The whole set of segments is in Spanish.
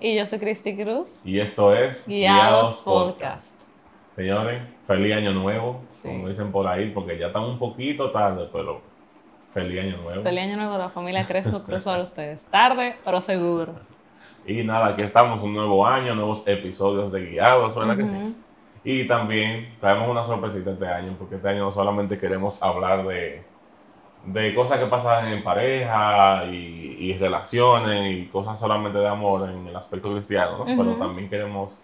Y yo soy Cristi Cruz. Y esto es Guiados, Podcast. Señores, feliz año nuevo, Sí. como dicen por ahí, porque ya estamos un poquito tarde, pero feliz año nuevo. Feliz año nuevo a la familia Crespo Cruz para ustedes. Tarde, pero seguro. Y nada, aquí estamos, un nuevo año, nuevos episodios de Guiados, ¿verdad que sí? Y también traemos una sorpresita este año, porque este año no solamente queremos hablar de, de cosas que pasan en pareja y, y relaciones y cosas solamente de amor en el aspecto cristiano, ¿no? Pero también queremos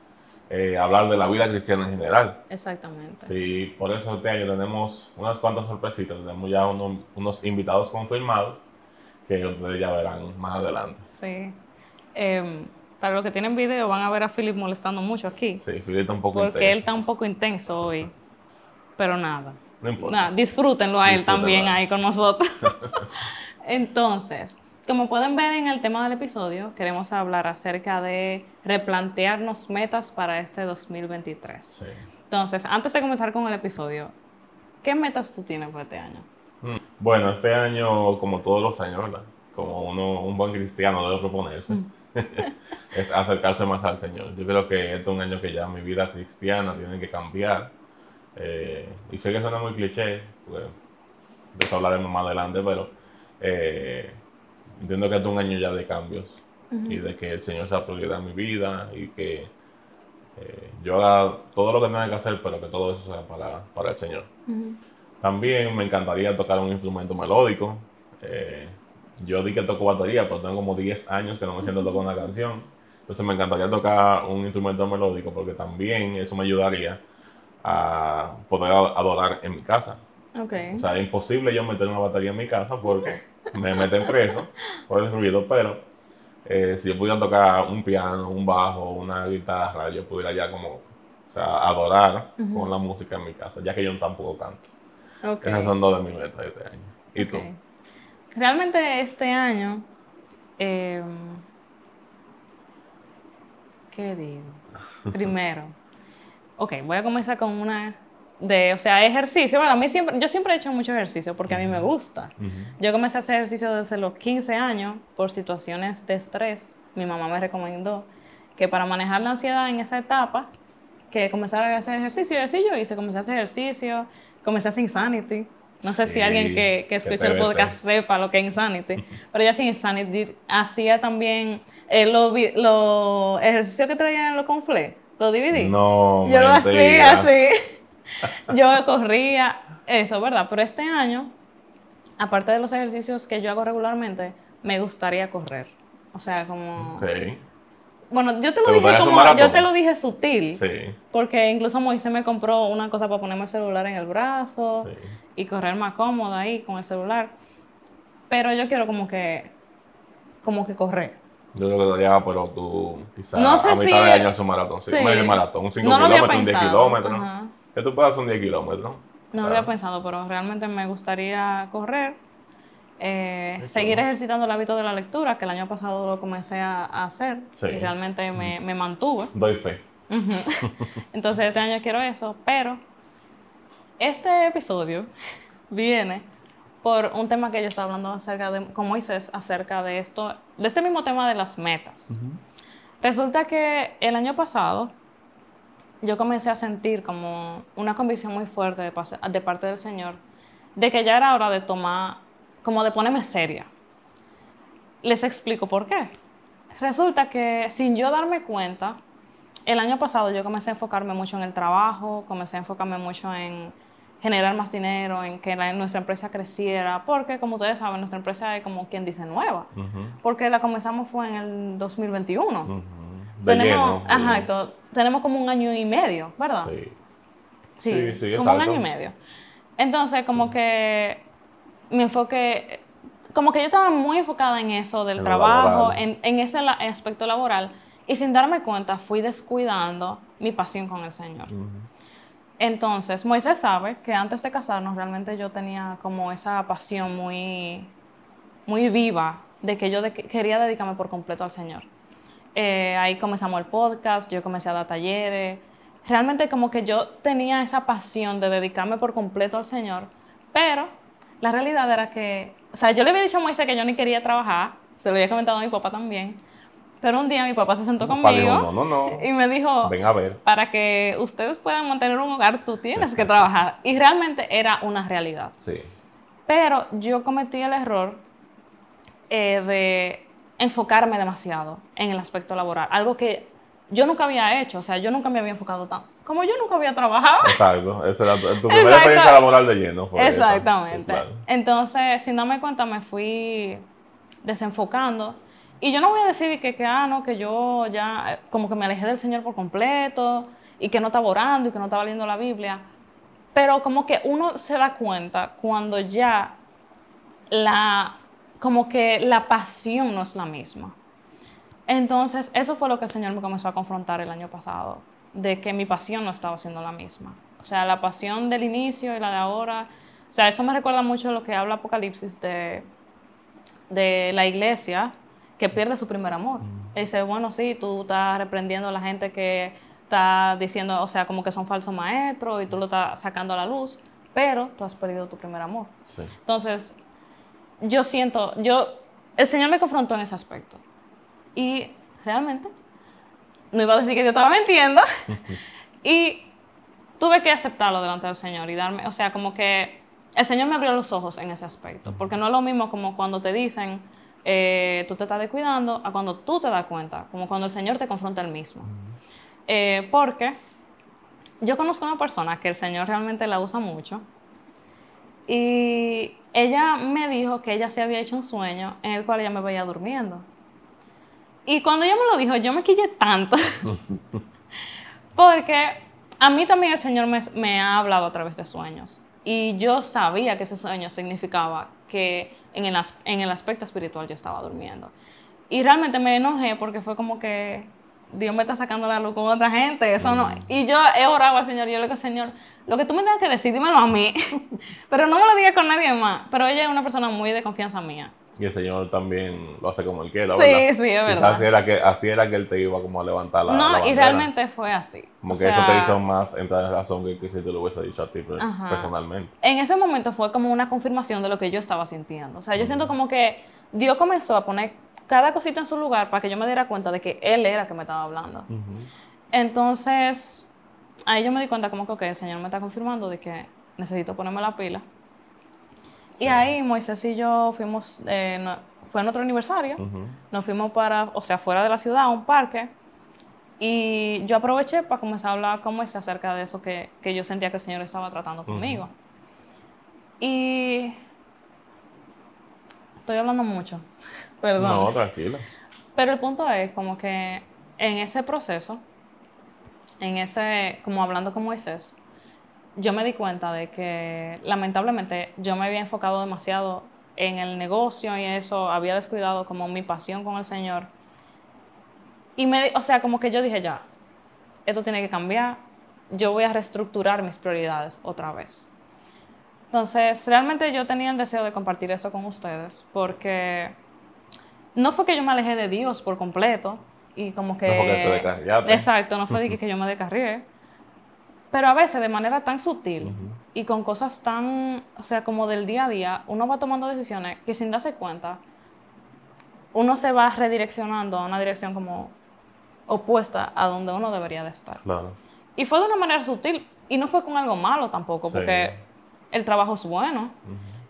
eh, hablar de la vida cristiana en general. Exactamente. Sí, por eso este año tenemos unas cuantas sorpresitas, tenemos ya uno- unos invitados confirmados que ustedes ya verán más adelante. Sí. Em, para los que tienen video van a ver a Philip molestando mucho aquí. Sí, Filipe está un poco porque él intenso. está un poco intenso hoy. Pero nada. No importa. Disfrútenlo a él Disfrútenlo también ahí con nosotros. Entonces, como pueden ver en el tema del episodio, queremos hablar acerca de replantearnos metas para este 2023. Sí. Entonces, antes de comenzar con el episodio, ¿qué metas tú tienes para este año? Mm. Bueno, este año, como todos los años, ¿verdad? Como uno, un buen cristiano debe proponerse, Mm. es acercarse más al Señor. Yo creo que este es un año que ya mi vida cristiana tiene que cambiar. Eh, y sé que suena muy cliché, porque de eso hablaremos más adelante, pero eh, entiendo que es un año ya de cambios y de que el Señor sea prioridad en mi vida y que eh, yo haga todo lo que tenga que hacer, pero que todo eso sea para, para el Señor. Ujú. También me encantaría tocar un instrumento melódico. Eh, yo di que toco batería, pero tengo como 10 años que no me siento tocar una canción. Entonces me encantaría tocar un instrumento melódico porque también eso me ayudaría a poder adorar en mi casa. O sea, es imposible yo meter una batería en mi casa porque me meten preso por el ruido, pero eh, si yo pudiera tocar un piano, un bajo, una guitarra, yo pudiera ya como o sea, adorar con la música en mi casa, ya que yo tampoco canto. Esas son dos de mis metas de este año. ¿Y tú? Realmente este año, em, ¿qué digo? Primero, ok, voy a comenzar con una de, o sea, ejercicio. Bueno, a mí siempre, yo siempre he hecho mucho ejercicio porque a mí me gusta. Ujú. Yo comencé a hacer ejercicio desde los 15 años por situaciones de estrés. Mi mamá me recomendó que para manejar la ansiedad en esa etapa, que comenzara a hacer ejercicio. Y así yo hice, comencé a hacer ejercicio, comencé a hacer Insanity. No sé si Sí, alguien que, que escucha el podcast sepa lo que es Insanity. Pero yo hacía Insanity, hacía también eh, los los ejercicios que traían en los conflés, los DVD. No, Yo lo hacía así. Yo corría, eso, ¿verdad? Pero este año, aparte de los ejercicios que yo hago regularmente, me gustaría correr. O sea, como... Ok, Bueno, yo te lo ¿Te dije como... Yo te lo dije sutil. sí, Porque incluso Moisés me compró una cosa para ponerme el celular en el brazo sí. y correr más cómoda ahí con el celular. Pero yo quiero como que... Como que correr. Yo creo que daría, pero tú quizás No sé a mitad si- de año hacer un maratón. Sí, sí. medio maratón, un 5 No kilómetros, un 10 pensado, kilómetros. Que tú puedas un 10 kilómetros. No lo había pensado, pero realmente me gustaría correr. eh, seguir ejercitando el hábito de la lectura, que el año pasado lo comencé a, a hacer Sí. y realmente me, me mantuve. Doy fe. Entonces este año quiero eso, pero este episodio viene por un tema que yo estaba hablando acerca de, con Moisés, acerca de esto, de este mismo tema de las metas. Resulta que el año pasado yo comencé a sentir como una convicción muy fuerte de, pase- de parte del Señor de que ya era hora de tomar, como de ponerme seria. Les explico por qué. Resulta que sin yo darme cuenta, el año pasado yo comencé a enfocarme mucho en el trabajo, comencé a enfocarme mucho en generar más dinero, en que la- nuestra empresa creciera, porque como ustedes saben, nuestra empresa es como quien dice nueva, porque la comenzamos fue en el 2021 ujú. De tenemos, lleno. ajá, de- y todo- tenemos como un año y medio, ¿verdad? Sí. Sí, Sí, sí, como un exacto. año y medio. Entonces, como que mi enfoque, como que yo estaba muy enfocada en eso del En trabajo, en, en ese la- aspecto laboral, y sin darme cuenta fui descuidando mi pasión con el Señor. Entonces, Moisés sabe que antes de casarnos realmente yo tenía como esa pasión muy, muy viva de que yo quería dedicarme por completo al Señor. Eh, ahí comenzamos el podcast, yo comencé a dar talleres. Realmente como que yo tenía esa pasión de dedicarme por completo al Señor, pero la realidad era que, o sea, yo le había dicho a Moisés que yo ni quería trabajar, se lo había comentado a mi papá también, Pero un día mi papá se sentó dijo, conmigo no, no, no, y me dijo, ven a ver. para que ustedes puedan mantener un hogar, tú tienes que trabajar. Y realmente era una realidad. Sí, Pero yo cometí el error eh, de enfocarme demasiado en el aspecto laboral, algo que yo nunca había hecho, o sea, yo nunca me había enfocado tanto. Como yo nunca había trabajado. exacto. Esa era tu, primera experiencia laboral de lleno. fue. Exactamente. Claro. Entonces, sin darme cuenta, me fui desenfocando. Y yo no voy a decir que, que, ah, no, que yo ya eh, como que me alejé del Señor por completo y que no estaba orando y que no estaba leyendo la Biblia. Pero como que uno se da cuenta cuando ya la, como que la pasión no es la misma. Entonces, eso fue lo que el Señor me comenzó a confrontar el año pasado, de que mi pasión no estaba siendo la misma. O sea, la pasión del inicio y la de ahora. O sea, eso me recuerda mucho lo que habla Apocalipsis de, de la iglesia que pierde su primer amor. Y dice, bueno, sí, tú estás reprendiendo a la gente que está diciendo, o sea, como que son falsos maestros y tú lo estás sacando a la luz, pero tú has perdido tu primer amor. Sí. Entonces, yo siento, yo, el Señor me confrontó en ese aspecto. Y realmente, no iba a decir que yo estaba mintiendo. y tuve que aceptarlo delante del Señor y darme, o sea, como que el Señor me abrió los ojos en ese aspecto. Porque no es lo mismo como cuando te dicen, eh, tú te estás descuidando, a cuando tú te das cuenta, como cuando el Señor te confronta el mismo. Eh, porque yo conozco una persona que el Señor realmente la usa mucho. Y ella me dijo que ella se había hecho un sueño en el cual ella me veía durmiendo. Y cuando ella me lo dijo, yo me quillé tanto. porque a mí también el Señor me, me ha hablado a través de sueños. Y yo sabía que ese sueño significaba que en el, en el aspecto espiritual yo estaba durmiendo. Y realmente me enojé porque fue como que Dios me está sacando la luz con otra gente. Eso no. Y yo he orado al Señor y yo le digo, Señor, lo que tú me tengas que decir, dímelo a mí. Pero no me lo digas con nadie más. Pero ella es una persona muy de confianza mía. Y el Señor también lo hace como él quiera, Sí, ¿verdad? sí, es Quizás verdad. así era, que, así era que él te iba como a levantar la la no, y realmente fue así. Como O que eso te hizo más entrar en razón que, que si te lo hubiese dicho a ti Ajá. personalmente. en ese momento fue como una confirmación de lo que yo estaba sintiendo. O sea, yo siento como que Dios comenzó a poner cada cosita en su lugar para que yo me diera cuenta de que Él era que me estaba hablando. Entonces, ahí yo me di cuenta como que, ok, el Señor me está confirmando de que necesito ponerme la pila. Y ahí Moisés y yo fuimos, eh, no- fue nuestro aniversario, Ujú. nos fuimos para, o sea, fuera de la ciudad, a un parque. Y yo aproveché para comenzar a hablar con Moisés acerca de eso que, que yo sentía que el Señor estaba tratando conmigo. Y estoy hablando mucho, perdón. No, tranquila. Pero el punto es como que en ese proceso, en ese, como hablando con Moisés, yo me di cuenta de que lamentablemente yo me había enfocado demasiado en el negocio y eso, había descuidado como mi pasión con el Señor. Y me, o sea, como que yo dije ya, esto tiene que cambiar, yo voy a reestructurar mis prioridades otra vez. Entonces, realmente yo tenía el deseo de compartir eso con ustedes porque no fue que yo me alejé de Dios por completo y como que... No fue que te. Exacto, no fue de que, que yo me descarrié. Pero a veces de manera tan sutil y con cosas tan, o sea, como del día a día, uno va tomando decisiones que sin darse cuenta, uno se va redireccionando a una dirección como opuesta a donde uno debería de estar. Claro. Y fue de una manera sutil y no fue con algo malo tampoco, Sí. porque el trabajo es bueno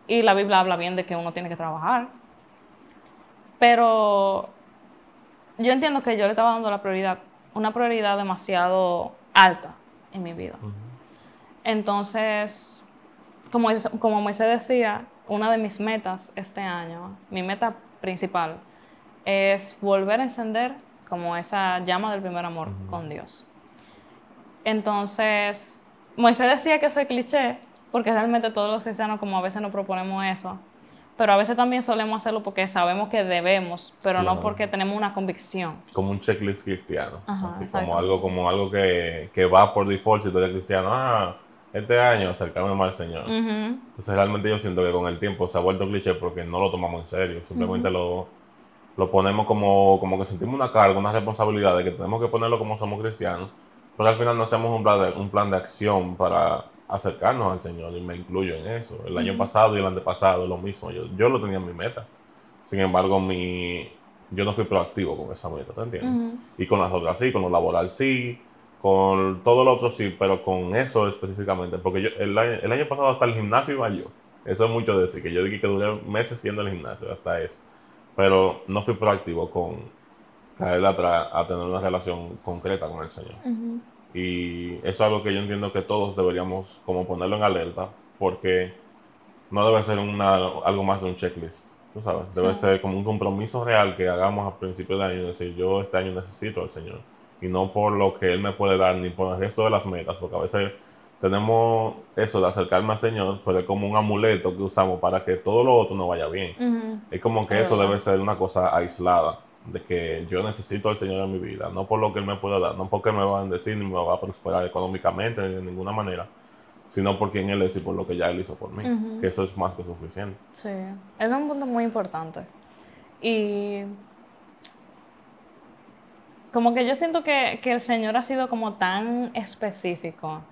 y la Biblia habla bien de que uno tiene que trabajar. Pero yo entiendo que yo le estaba dando la prioridad, una prioridad demasiado alta en mi vida. Entonces, como, es- como Moisés decía, una de mis metas este año, mi meta principal, es volver a encender como esa llama del primer amor con Dios. Entonces, Moisés decía que soy cliché, porque realmente todos los cristianos como a veces nos proponemos eso, pero a veces también solemos hacerlo porque sabemos que debemos, pero no porque tenemos una convicción. Como un checklist cristiano. Ajá, Así como algo, como algo que, que va por default si tú eres cristiano. Ah, este año acercarme más al Señor. Entonces realmente yo siento que con el tiempo se ha vuelto cliché porque no lo tomamos en serio. Simplemente lo, lo ponemos como, como que sentimos una carga, una responsabilidad de que tenemos que ponerlo como somos cristianos. Pero al final no hacemos un plan de, un plan de acción para acercarnos al Señor y me incluyo en eso. El año pasado y el antepasado lo mismo. Yo, yo lo tenía en mi meta. Sin embargo, mi, yo no fui proactivo con esa meta, ¿te entiendes? Y con las otras sí, con lo laboral sí, con todo lo otro sí, pero con eso específicamente, porque yo el año, el año pasado hasta el gimnasio iba yo. Eso es mucho decir, que yo dije que duré meses yendo al gimnasio, hasta eso. Pero no fui proactivo con caer atrás a tener una relación concreta con el Señor. Y eso es algo que yo entiendo que todos deberíamos como ponerlo en alerta, porque no debe ser una, algo más de un checklist, tú sabes. Debe ser como un compromiso real que hagamos a principios de año, decir, yo este año necesito al Señor. Y no por lo que Él me puede dar, ni por el resto de las metas, porque a veces tenemos eso de acercarme al Señor, pero es como un amuleto que usamos para que todo lo otro no vaya bien. Es como que eso debe ser una cosa aislada, de que yo necesito al Señor en mi vida, no por lo que Él me pueda dar, no porque me va a bendecir ni me va a prosperar económicamente ni de ninguna manera, sino por quien Él es y por lo que ya Él hizo por mí, que eso es más que suficiente. Sí, es un punto muy importante. Y como que yo siento que, que el Señor ha sido como tan específico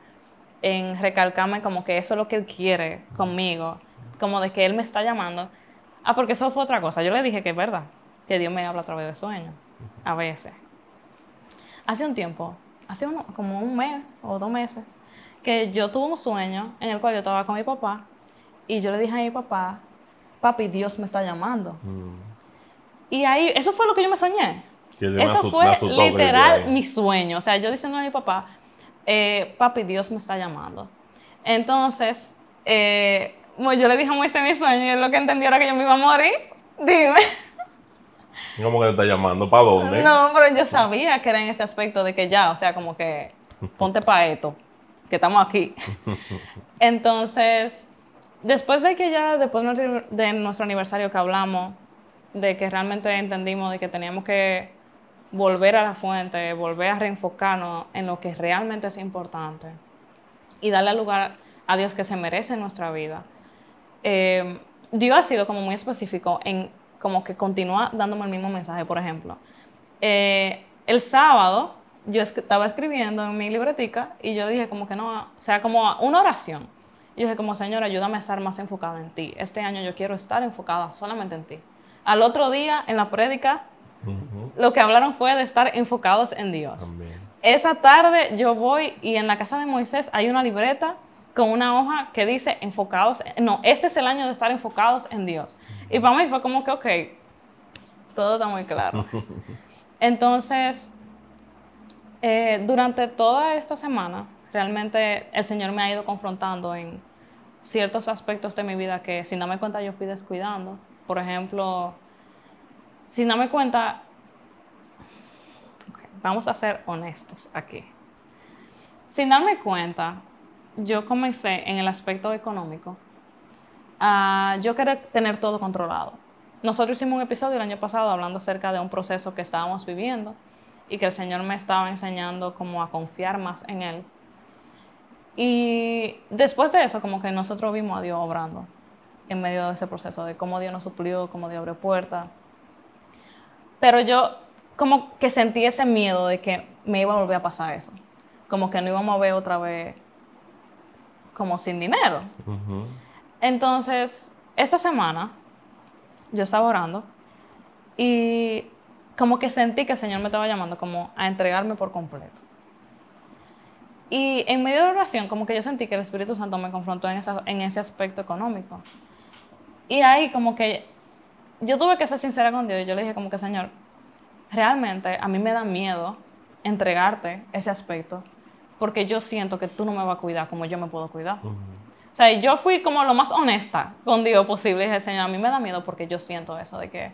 en recalcarme como que eso es lo que él quiere conmigo, como de que él me está llamando. Ah, porque eso fue otra cosa. Yo le dije que es verdad, que Dios me habla a través de sueños, a veces. Hace un tiempo, hace como un mes o dos meses, que yo tuve un sueño en el cual yo estaba con mi papá y yo le dije a mi papá, papi, Dios me está llamando. Mm. Y ahí, eso fue lo que yo me soñé. Eso fue literal mi sueño. O sea, yo diciendo a mi papá, eh, papi, Dios me está llamando. Entonces, eh, yo le dije a Moisés mi sueño y él lo que entendió era que yo me iba a morir. Dime. ¿Cómo que te está llamando? ¿Para dónde? No, pero yo sabía que era en ese aspecto de que ya, o sea, como que ponte para esto, que estamos aquí. Entonces, después de que ya, después de nuestro aniversario que hablamos, de que realmente entendimos de que teníamos que volver a la fuente, volver a reenfocarnos en lo que realmente es importante y darle lugar a Dios que se merece en nuestra vida. Eh, Dios ha sido como muy específico en como que continúa dándome el mismo mensaje, por ejemplo. Eh, el sábado yo estaba escribiendo en mi libretica y yo dije como que no, o sea, como una oración. Yo dije como, Señor, ayúdame a estar más enfocada en ti. Este año yo quiero estar enfocada solamente en ti. Al otro día, en la prédica, lo que hablaron fue de estar enfocados en Dios. Esa tarde yo voy y en la casa de Moisés hay una libreta con una hoja que dice enfocados, no, este es el año de estar enfocados en Dios. Y para mí fue como que, ok, todo está muy claro. Entonces, eh, durante toda esta semana, realmente el Señor me ha ido confrontando en ciertos aspectos de mi vida que sin darme cuenta yo fui descuidando. Por ejemplo, sin darme cuenta, vamos a ser honestos aquí. Sin darme cuenta, yo comencé en el aspecto económico a yo querer tener todo controlado. Nosotros hicimos un episodio el año pasado hablando acerca de un proceso que estábamos viviendo y que el Señor me estaba enseñando como a confiar más en Él. Y después de eso, como que nosotros vimos a Dios obrando en medio de ese proceso, de cómo Dios nos suplió, cómo Dios abrió puertas, pero yo como que sentí ese miedo de que me iba a volver a pasar eso. Como que no íbamos a ver otra vez como sin dinero. Entonces, esta semana yo estaba orando y como que sentí que el Señor me estaba llamando como a entregarme por completo. Y en medio de la oración, como que yo sentí que el Espíritu Santo me confrontó en, en ese aspecto económico. Y ahí como que yo tuve que ser sincera con Dios y yo le dije como que, Señor, realmente a mí me da miedo entregarte ese aspecto porque yo siento que tú no me vas a cuidar como yo me puedo cuidar. O sea, yo fui como lo más honesta con Dios posible y dije, Señor, a mí me da miedo porque yo siento eso de que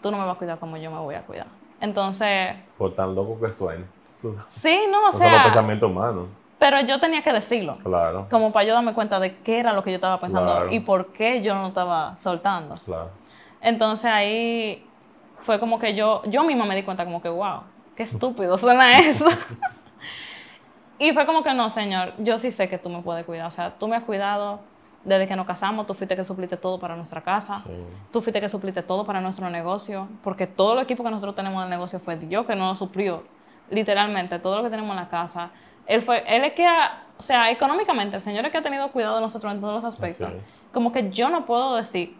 tú no me vas a cuidar como yo me voy a cuidar. Entonces... Por tan loco que suene. Sí, no, o sea... pensamiento humano. Pero yo tenía que decirlo. Claro. Como para yo darme cuenta de qué era lo que yo estaba pensando y por qué yo no estaba soltando. Claro. Entonces ahí fue como que yo, yo misma me di cuenta como que, wow, qué estúpido suena eso. y fue como que no, Señor, yo sí sé que tú me puedes cuidar. O sea, tú me has cuidado desde que nos casamos, tú fuiste que supliste todo para nuestra casa, tú fuiste que supliste todo para nuestro negocio, porque todo el equipo que nosotros tenemos en el negocio fue Dios que nos lo suplió, literalmente, todo lo que tenemos en la casa. Él fue, él es que, o sea, económicamente, el Señor es que ha tenido cuidado de nosotros en todos los aspectos. Como que yo no puedo decir,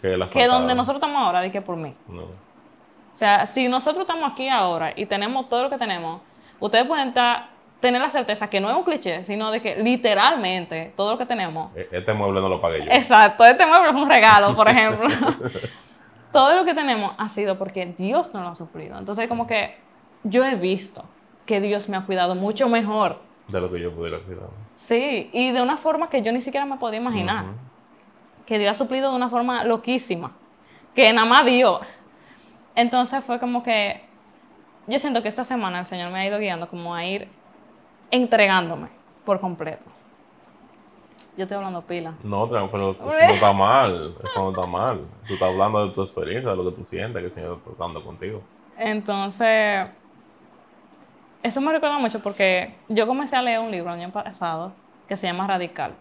que, donde nosotros estamos ahora, di que por mí. O sea, si nosotros estamos aquí ahora y tenemos todo lo que tenemos, ustedes pueden estar, tener la certeza que no es un cliché, sino de que literalmente todo lo que tenemos. E- Este mueble no lo pagué yo. Exacto, este mueble es un regalo, por ejemplo. todo lo que tenemos ha sido porque Dios nos lo ha suplido. Entonces, como que yo he visto que Dios me ha cuidado mucho mejor. De lo que yo pudiera cuidar. Sí, y de una forma que yo ni siquiera me podía imaginar. Que Dios ha suplido de una forma loquísima. Que nada más Dios. Entonces fue como que yo siento que esta semana el Señor me ha ido guiando como a ir entregándome por completo. Yo estoy hablando pila. No, pero eso no está mal. Eso no está mal. Tú estás hablando de tu experiencia, de lo que tú sientes que el Señor está tratando contigo. Entonces, eso me recuerda mucho porque yo comencé a leer un libro el año pasado que se llama Radical.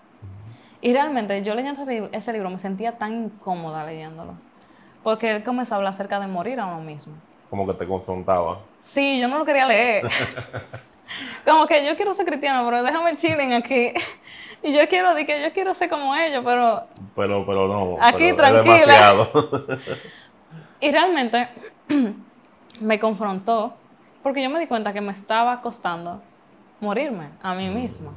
Y realmente yo leyendo ese, ese libro me sentía tan incómoda leyéndolo. Porque él comenzó a hablar acerca de morir a uno mismo. Como que te confrontaba. Sí, yo no lo quería leer. como que yo quiero ser cristiano, pero déjame chilling aquí. y yo quiero, di que yo quiero ser como ellos, pero Pero, pero no. Aquí, pero tranquila. Y realmente me confrontó porque yo me di cuenta que me estaba costando morirme a mí misma.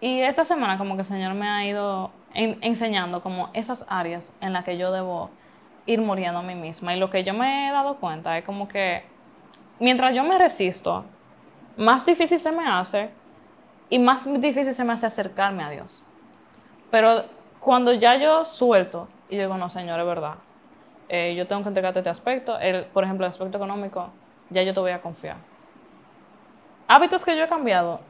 Y esta semana como que el Señor me ha ido en- enseñando como esas áreas en las que yo debo ir muriendo a mí misma. Y lo que yo me he dado cuenta es como que mientras yo me resisto, más difícil se me hace y más difícil se me hace acercarme a Dios. Pero cuando ya yo suelto y digo, no, Señor, es verdad, eh, yo tengo que entregarte este aspecto, el, por ejemplo, el aspecto económico, ya yo te voy a confiar. Hábitos que yo he cambiado,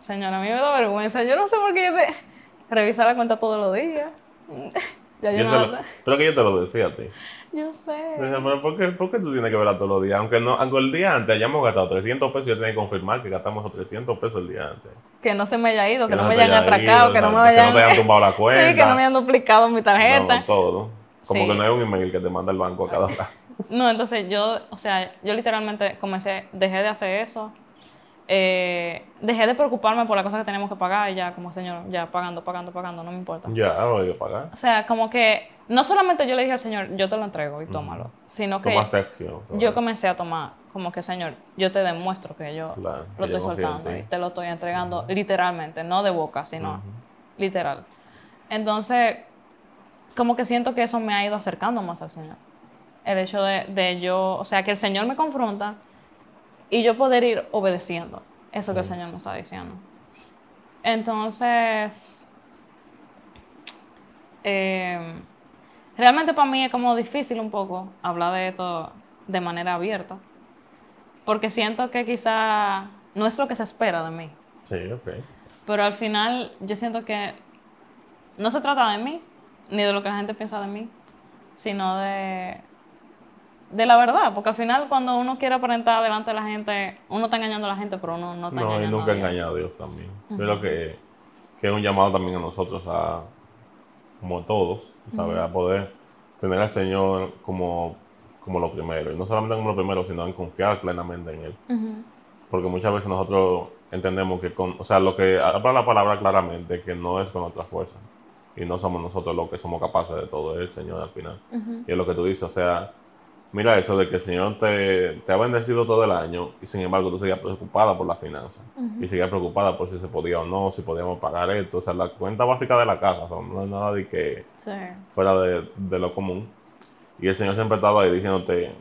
Señor, a mí me da vergüenza. Yo no sé por qué yo te... revisar la cuenta todos los días. ya yo Yo no... lo- pero que yo te lo decía a ti. Yo sé. Yo decía, pero ¿por qué, por qué tú tienes que verla todos los días? Aunque no, aunque el día antes hayamos gastado 300 pesos, yo tenía que confirmar que gastamos esos 300 pesos el día antes. Que no se me haya ido, que, no, me hayan haya atracado, ido, que no me vayan... Que no te hayan tumbado la cuenta. sí, que no me hayan duplicado mi tarjeta. No, todo. Como Sí. que no hay un email que te manda el banco a cada rato. No, entonces yo, o sea, yo literalmente comencé, dejé de hacer eso, eh, dejé de preocuparme por las cosas que tenemos que pagar y ya, como señor, ya pagando, pagando, pagando, no me importa. ya, hay que pagar. O sea, como que no solamente yo le dije al señor, yo te lo entrego y tómalo, sino que Tomaste acción. yo comencé a tomar, como que señor, yo te demuestro que yo Claro, lo que estoy soltando y te lo estoy entregando literalmente, no de boca, sino literal. Entonces, como que siento que eso me ha ido acercando más al Señor. El hecho de, de yo, o sea, que el Señor me confronta y yo poder ir obedeciendo eso que el Señor me está diciendo. Entonces, eh, realmente para mí es como difícil un poco hablar de esto de manera abierta, porque siento que quizá no es lo que se espera de mí. Sí, ok. Pero al final yo siento que no se trata de mí, ni de lo que la gente piensa de mí, sino de, de la verdad. Porque al final cuando uno quiere aparentar delante de la gente, uno está engañando a la gente, pero uno no está No, y engañando nunca a Dios. engañar a Dios también. Yo creo que, que es un llamado también a nosotros, a, como todos, ¿sabes? A poder tener al Señor como, como lo primero. Y no solamente como lo primero, sino en confiar plenamente en Él. Porque muchas veces nosotros entendemos que, con, o sea, lo que habla la palabra claramente, que no es con nuestra fuerza. Y no somos nosotros los que somos capaces de todo, es el Señor al final. Y es lo que tú dices, o sea, mira eso de que el Señor te, te ha bendecido todo el año y sin embargo tú seguías preocupada por la finanza. Y seguías preocupada por si se podía o no, si podíamos pagar esto. O sea, la cuenta básica de la casa, o sea, no es nada de que Sí. fuera de, de lo común. Y el Señor siempre estaba ahí diciéndote,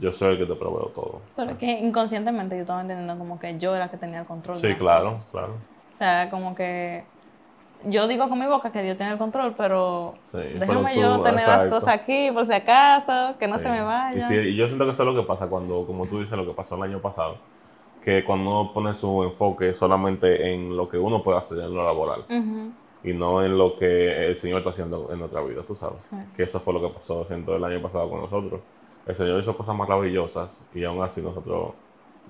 yo soy el que te proveo todo. Pero es que inconscientemente yo estaba entendiendo como que yo era la que tenía el control. de Sí, las claro, cosas. claro. O sea, como que yo digo con mi boca que Dios tiene el control, pero Sí, déjame pero yo tú, tener las cosas aquí por si acaso, que no Sí. se me vaya. Y, sí, y yo siento que eso es lo que pasa cuando, como tú dices, lo que pasó el año pasado. Que cuando uno pone su enfoque solamente en lo que uno puede hacer en lo laboral. Y no en lo que el Señor está haciendo en nuestra vida, tú sabes. Que eso fue lo que pasó siento, el año pasado con nosotros. El Señor hizo cosas maravillosas y aún así nosotros,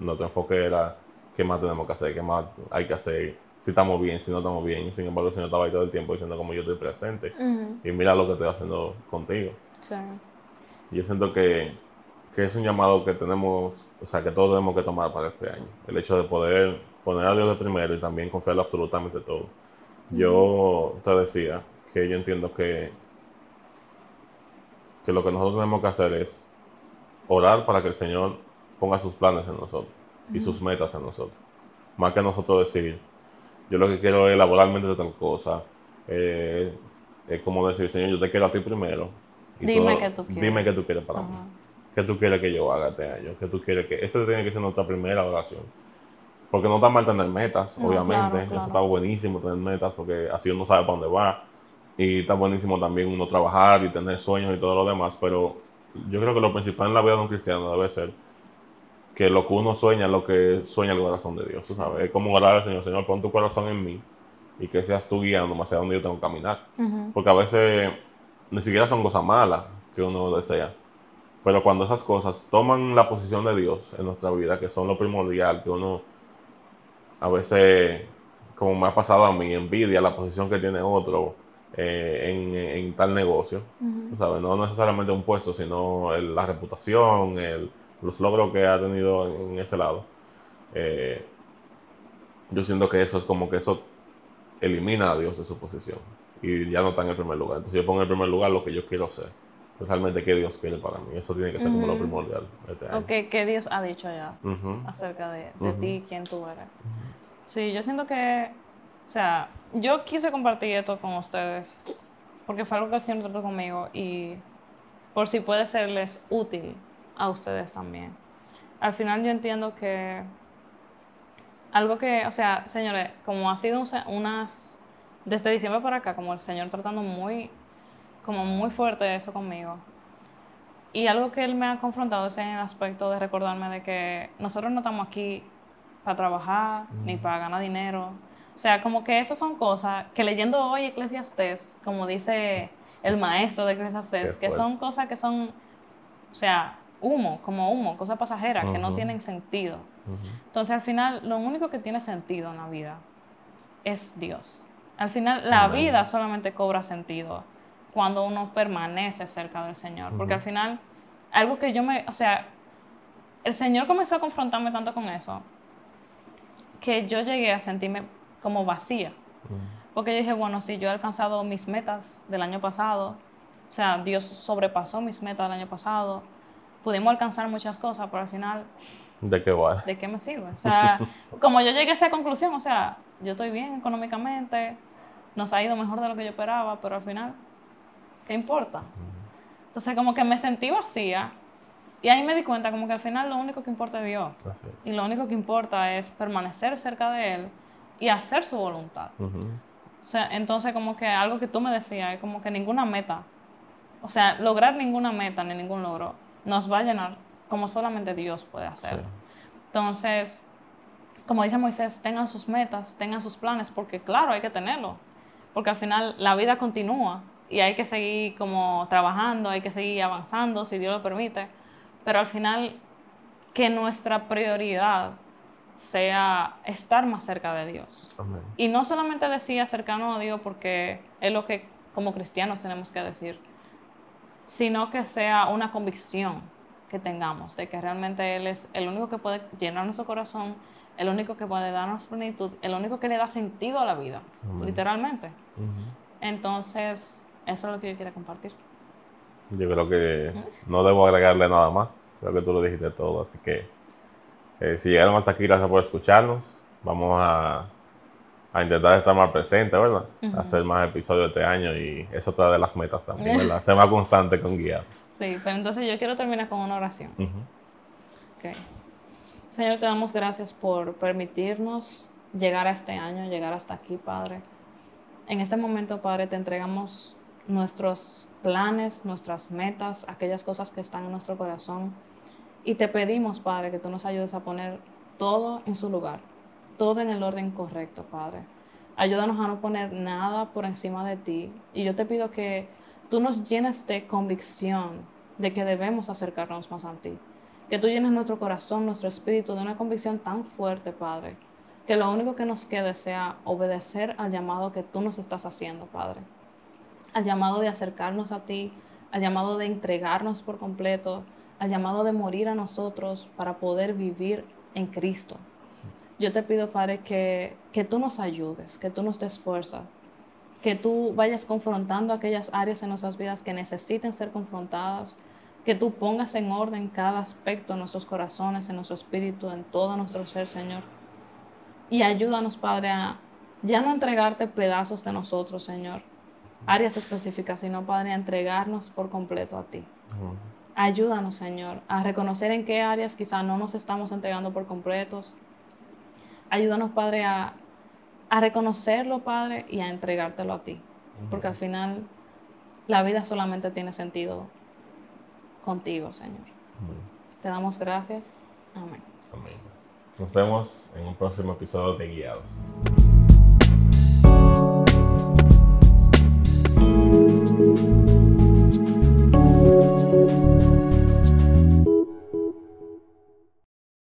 nuestro enfoque era qué más tenemos que hacer, qué más hay que hacer, si estamos bien, si no estamos bien. Sin embargo, el Señor estaba ahí todo el tiempo diciendo como yo estoy presente y mira lo que estoy haciendo contigo. Sí. Y yo siento que, que es un llamado que tenemos, o sea, que todos tenemos que tomar para este año. El hecho de poder poner a Dios de primero y también confiar absolutamente todo. Yo te decía que yo entiendo que, que lo que nosotros tenemos que hacer es orar para que el Señor ponga sus planes en nosotros y sus metas en nosotros. Más que nosotros decir, yo lo que quiero es laboralmente de tal cosa. Eh, es como decir, Señor, yo te quiero a ti primero. dime que tú quieres. Dime que tú quieres para mí. ¿Qué tú quieres que yo haga este año? ¿Qué tú quieres que...? Esa tiene que ser nuestra primera oración. Porque no está mal tener metas, obviamente. Eso está buenísimo tener metas porque así uno sabe para dónde va. Y está buenísimo también uno trabajar y tener sueños y todo lo demás. Pero yo creo que lo principal en la vida de un cristiano debe ser que lo que uno sueña es lo que sueña el corazón de Dios, sabes. Es como orar al Señor, Señor, pon tu corazón en mí y que seas tú guiándome hacia donde yo tengo que caminar. Porque a veces ni siquiera son cosas malas que uno desea. Pero cuando esas cosas toman la posición de Dios en nuestra vida, que son lo primordial, que uno a veces, como me ha pasado a mí, envidia la posición que tiene otro eh, en, tal negocio, ¿sabes? No necesariamente un puesto, sino la reputación, el los logros que ha tenido en, ese lado, eh, yo siento que eso es como que eso elimina a Dios de su posición y ya no está en el primer lugar. Entonces yo pongo en el primer lugar lo que yo quiero hacer. Realmente qué Dios quiere para mí. Eso tiene que ser como lo primordial. Este año. ¿qué Dios ha dicho ya acerca de, de ti, quién tú eres? Sí, yo siento que, o sea, yo quise compartir esto con ustedes porque fue algo que el Señor trató conmigo y por si puede serles útil a ustedes también. Al final yo entiendo que algo que, o sea, señores, como ha sido unas, desde diciembre para acá, como el Señor tratando muy, como muy fuerte eso conmigo. Y algo que Él me ha confrontado es en el aspecto de recordarme de que nosotros no estamos aquí para trabajar, ni para ganar dinero. O sea, como que esas son cosas que leyendo hoy Eclesiastes, como dice el maestro de Eclesiastes, que son cosas que son, o sea, humo, como humo, cosas pasajeras que no tienen sentido. Entonces al final lo único que tiene sentido en la vida es Dios. Al final la vida solamente cobra sentido cuando uno permanece cerca del Señor. Porque al final, algo que yo me, o sea, el Señor comenzó a confrontarme tanto con eso, que yo llegué a sentirme como vacía. Porque yo dije, bueno, si yo he alcanzado mis metas del año pasado, o sea, Dios sobrepasó mis metas del año pasado, pudimos alcanzar muchas cosas, pero al final... ¿De qué va? ¿De qué me sirve? O sea, como yo llegué a esa conclusión, o sea, yo estoy bien económicamente, nos ha ido mejor de lo que yo esperaba, pero al final, ¿qué importa? Entonces como que me sentí vacía y ahí me di cuenta como que al final lo único que importa es Dios. Y lo único que importa es permanecer cerca de Él y hacer su voluntad. O sea, entonces como que algo que tú me decías es como que ninguna meta, o sea, lograr ninguna meta ni ningún logro nos va a llenar como solamente Dios puede hacer. Entonces, como dice Moisés, tengan sus metas, tengan sus planes, porque claro, hay que tenerlo, porque al final la vida continúa y hay que seguir como trabajando, hay que seguir avanzando, si Dios lo permite, pero al final que nuestra prioridad sea estar más cerca de Dios. Y no solamente decir cercano a Dios porque es lo que como cristianos tenemos que decir, sino que sea una convicción que tengamos de que realmente Él es el único que puede llenar nuestro corazón, el único que puede darnos plenitud, el único que le da sentido a la vida, literalmente. Entonces, eso es lo que yo quiero compartir. Yo creo que no debo agregarle nada más, creo que tú lo dijiste todo, así que eh, si llegaron hasta aquí, gracias por escucharnos. Vamos a a intentar estar más presente, ¿verdad? Hacer más episodios este año y es otra de las metas también, ¿verdad? Ser más constante con guiar. Sí, pero entonces yo quiero terminar con una oración. Señor, te damos gracias por permitirnos llegar a este año, llegar hasta aquí, Padre. En este momento, Padre, te entregamos nuestros planes, nuestras metas, aquellas cosas que están en nuestro corazón. Y te pedimos, Padre, que tú nos ayudes a poner todo en su lugar todo en el orden correcto, Padre. Ayúdanos a no poner nada por encima de ti. Y yo te pido que tú nos llenes de convicción de que debemos acercarnos más a ti. Que tú llenes nuestro corazón, nuestro espíritu de una convicción tan fuerte, Padre, que lo único que nos quede sea obedecer al llamado que tú nos estás haciendo, Padre. Al llamado de acercarnos a ti, al llamado de entregarnos por completo, al llamado de morir a nosotros para poder vivir en Cristo. Yo te pido, Padre, que, que tú nos ayudes, que tú nos des fuerza, que tú vayas confrontando aquellas áreas en nuestras vidas que necesiten ser confrontadas, que tú pongas en orden cada aspecto de nuestros corazones, en nuestro espíritu, en todo nuestro ser, Señor. Y ayúdanos, Padre, a ya no entregarte pedazos de nosotros, Señor, áreas específicas, sino, Padre, a entregarnos por completo a ti. Ayúdanos, Señor, a reconocer en qué áreas quizá no nos estamos entregando por completos. Ayúdanos, Padre, a, a reconocerlo, Padre, y a entregártelo a ti. Porque al final la vida solamente tiene sentido contigo, Señor. Te damos gracias. Amén. Amén. Nos vemos en un próximo episodio de Guiados.